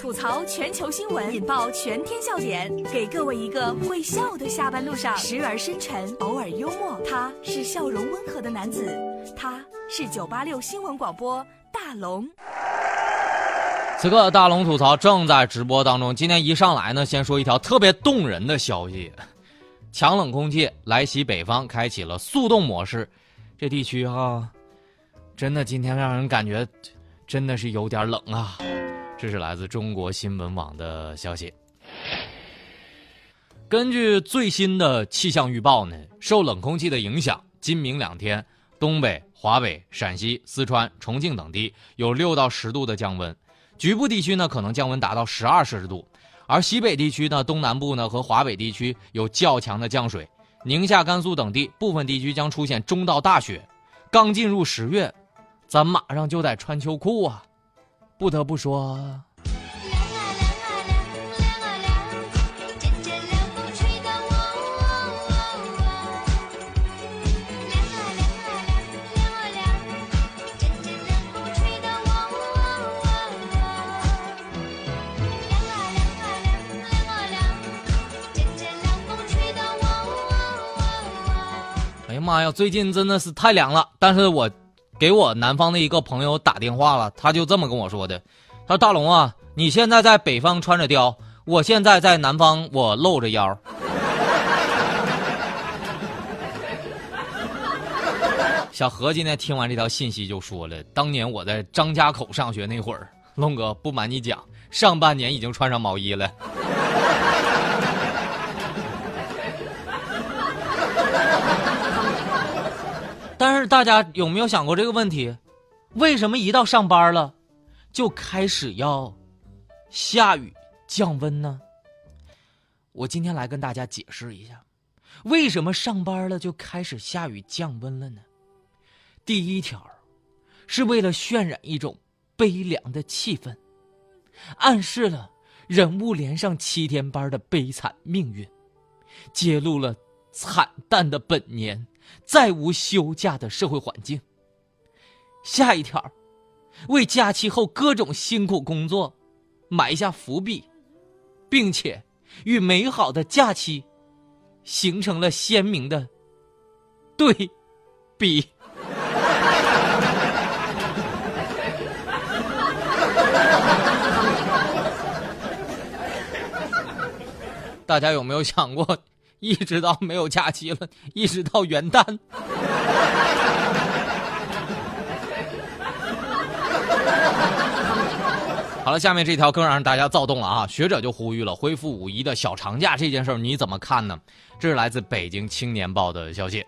吐槽全球新闻，引爆全天笑点，给各位一个会笑的下班路上，时而深沉，偶尔幽默。他是笑容温和的男子，他是九八六新闻广播大龙。此刻大龙吐槽正在直播当中。今天一上来呢，先说一条特别动人的消息：强冷空气来袭北方，开启了速冻模式。这地区哈，真的今天让人感觉真的是有点冷啊。这是来自中国新闻网的消息。根据最新的气象预报呢，受冷空气的影响，今明两天，东北、华北、陕西、四川、重庆等地有六到十度的降温。局部地区呢可能降温达到十二摄氏度，而西北地区呢、东南部呢和华北地区有较强的降水，宁夏、甘肃等地部分地区将出现中到大雪。刚进入十月，咱马上就得穿秋裤啊！不得不说。哎呀妈呀，最近真的是太凉了。但是我给我南方的一个朋友打电话了，他就这么跟我说的：“他说大龙啊，你现在在北方穿着貂，我现在在南方我露着腰。”小何今天听完这条信息就说了：“当年我在张家口上学那会儿，龙哥不瞒你讲，上半年已经穿上毛衣了。”但是大家有没有想过这个问题？为什么一到上班了，就开始要下雨降温呢？我今天来跟大家解释一下，为什么上班了就开始下雨降温了呢？第一条，是为了渲染一种悲凉的气氛，暗示了人物连上七天班的悲惨命运，揭露了惨淡的本年。再无休假的社会环境。下一条，为假期后各种辛苦工作埋下伏笔，并且与美好的假期形成了鲜明的对比。大家有没有想过？一直到没有假期了，一直到元旦。好了，下面这条更让大家躁动了啊！学者就呼吁了，恢复五一的小长假这件事儿，你怎么看呢？这是来自北京青年报的消息。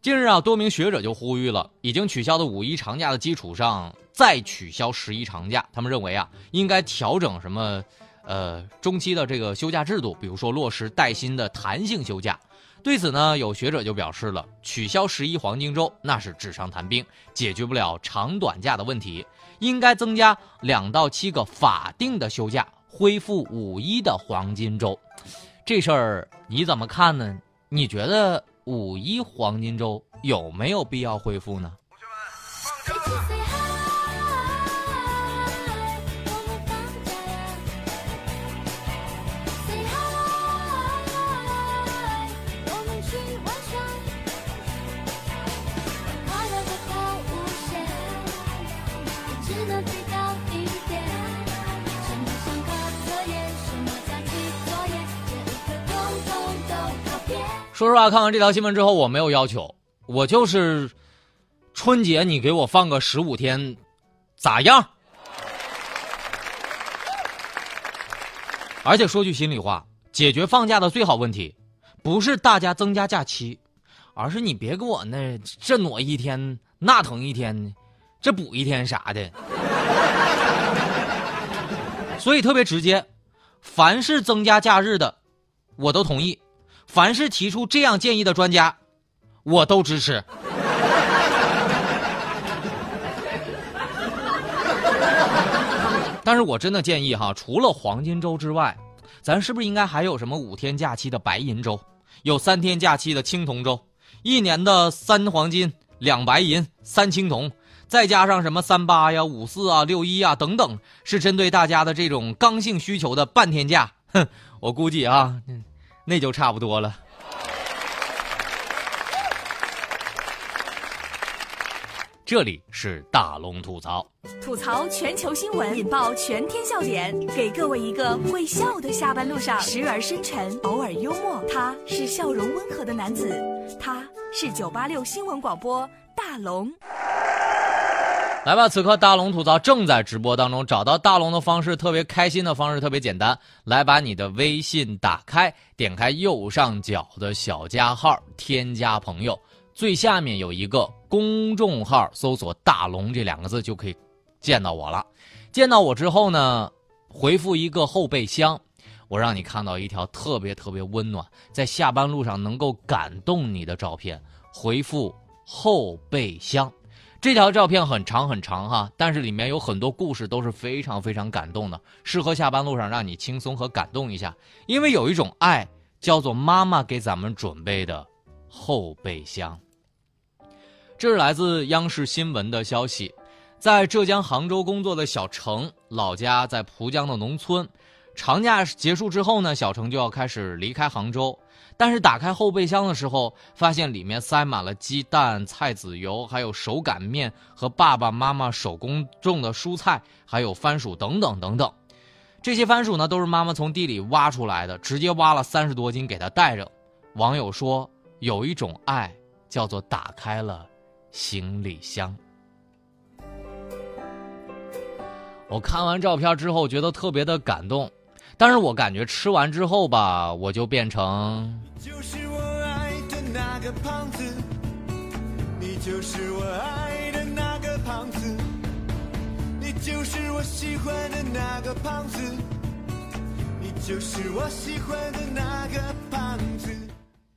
近日啊，多名学者就呼吁了，已经取消的五一长假的基础上再取消十一长假。他们认为啊，应该调整什么？呃，中期的这个休假制度，比如说落实带薪的弹性休假，对此呢，有学者就表示了，取消十一黄金周那是纸上谈兵，解决不了长短假的问题，应该增加两到七个法定的休假，恢复五一的黄金周。这事儿你怎么看呢？你觉得五一黄金周有没有必要恢复呢？同学们，放说实话，看完这条新闻之后，我没有要求，我就是春节你给我放个十五天，咋样？而且说句心里话，解决放假的最好问题，不是大家增加假期，而是你别给我那这挪一天，那腾一天，这补一天啥的。所以特别直接，凡是增加假日的，我都同意。凡是提出这样建议的专家，我都支持。但是我真的建议哈，除了黄金周之外，咱是不是应该还有什么五天假期的白银周，有三天假期的青铜周，一年的三黄金两白银三青铜，再加上什么三八呀、五四啊、六一啊等等，是针对大家的这种刚性需求的半天假。哼，我估计啊，那就差不多了。这里是大龙吐槽，吐槽全球新闻，引爆全天笑点，给各位一个会笑的下班路上，时而深沉，偶尔幽默。他是笑容温和的男子，他是九八六新闻广播大龙。来吧，此刻大龙吐槽正在直播当中。找到大龙的方式特别开心的方式特别简单，来把你的微信打开，点开右上角的小加号，添加朋友，最下面有一个公众号，搜索“大龙”这两个字就可以见到我了。见到我之后呢，回复一个后备箱，我让你看到一条特别特别温暖，在下班路上能够感动你的照片。回复后备箱。这条照片很长很长哈，但是里面有很多故事都是非常非常感动的，适合下班路上让你轻松和感动一下。因为有一种爱叫做妈妈给咱们准备的后备箱。这是来自央视新闻的消息，在浙江杭州工作的小程，老家在蒲江的农村，长假结束之后呢，小程就要开始离开杭州。但是打开后备箱的时候，发现里面塞满了鸡蛋、菜籽油，还有手擀面和爸爸妈妈手工种的蔬菜，还有番薯等等等等。这些番薯呢，都是妈妈从地里挖出来的，直接挖了三十多斤给他带着。网友说，有一种爱叫做打开了行李箱。我看完照片之后，觉得特别的感动。但是我感觉吃完之后吧，我就变成。就是我爱的那个胖子，你就是我爱的那个胖子，你就是我喜欢的那个胖子，你就是我喜欢的那个胖子，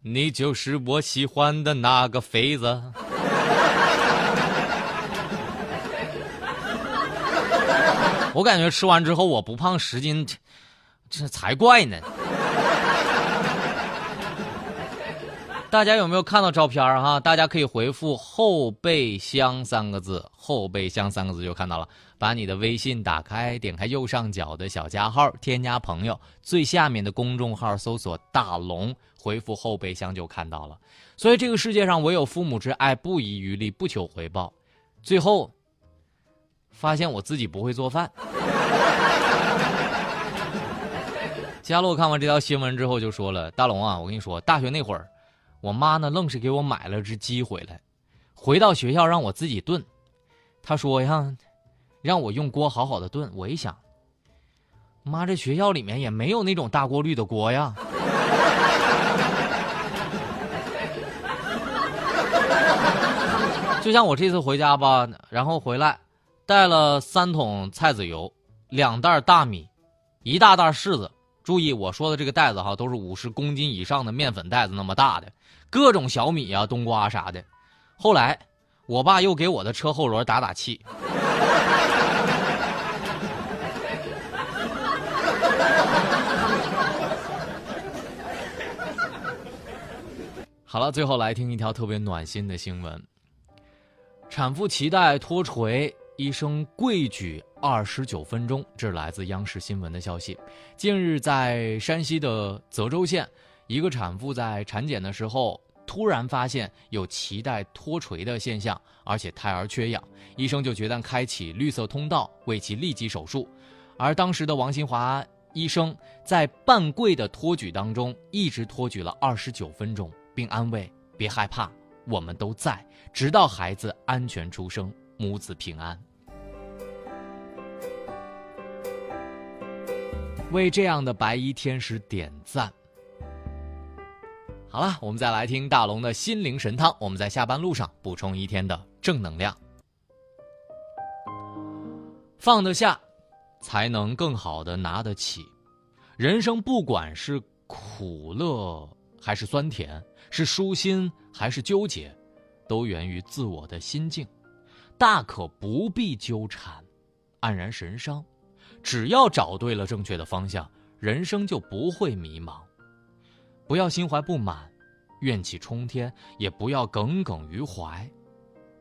你就是我喜欢的那个肥子。我感觉吃完之后我不胖十斤。这才怪呢！大家有没有看到照片哈？大家可以回复“后备箱”三个字，“后备箱”三个字就看到了。把你的微信打开，点开右上角的小加号，添加朋友，最下面的公众号搜索“大龙”，回复“后备箱”就看到了。所以这个世界上唯有父母之爱，不遗余力，不求回报。最后发现我自己不会做饭。佳洛看完这条新闻之后就说了：“大龙啊，我跟你说，大学那会儿，我妈呢愣是给我买了只鸡回来，回到学校让我自己炖。她说呀，让我用锅好好的炖。我一想，妈，这学校里面也没有那种大过滤的锅呀。就像我这次回家吧，然后回来，带了三桶菜籽油，两袋大米，一大袋柿子。”注意我说的这个袋子哈，都是五十公斤以上的面粉袋子那么大的，各种小米啊、冬瓜啥的。后来，我爸又给我的车后轮打打气。好了，最后来听一条特别暖心的新闻：产妇脐带脱垂。医生跪举二十九分钟，这是来自央视新闻的消息。近日，在山西的泽州县，一个产妇在产检的时候，突然发现有脐带脱垂的现象，而且胎儿缺氧，医生就决定开启绿色通道，为其立即手术。而当时的王新华医生在半跪的托举当中，一直托举了二十九分钟，并安慰：“别害怕，我们都在，直到孩子安全出生。”母子平安，为这样的白衣天使点赞。好了，我们再来听大龙的心灵神汤。我们在下班路上补充一天的正能量。放得下，才能更好的拿得起。人生不管是苦乐还是酸甜，是舒心还是纠结，都源于自我的心境。大可不必纠缠，黯然神伤。只要找对了正确的方向，人生就不会迷茫。不要心怀不满，怨气冲天，也不要耿耿于怀。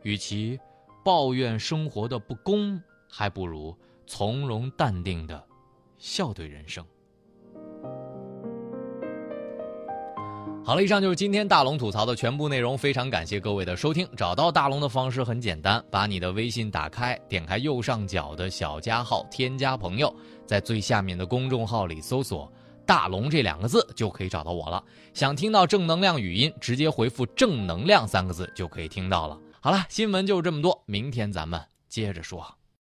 与其抱怨生活的不公，还不如从容淡定的笑对人生。好了，以上就是今天大龙吐槽的全部内容。非常感谢各位的收听。找到大龙的方式很简单，把你的微信打开，点开右上角的小加号，添加朋友，在最下面的公众号里搜索“大龙”这两个字，就可以找到我了。想听到正能量语音，直接回复“正能量”三个字就可以听到了。好了，新闻就这么多，明天咱们接着说。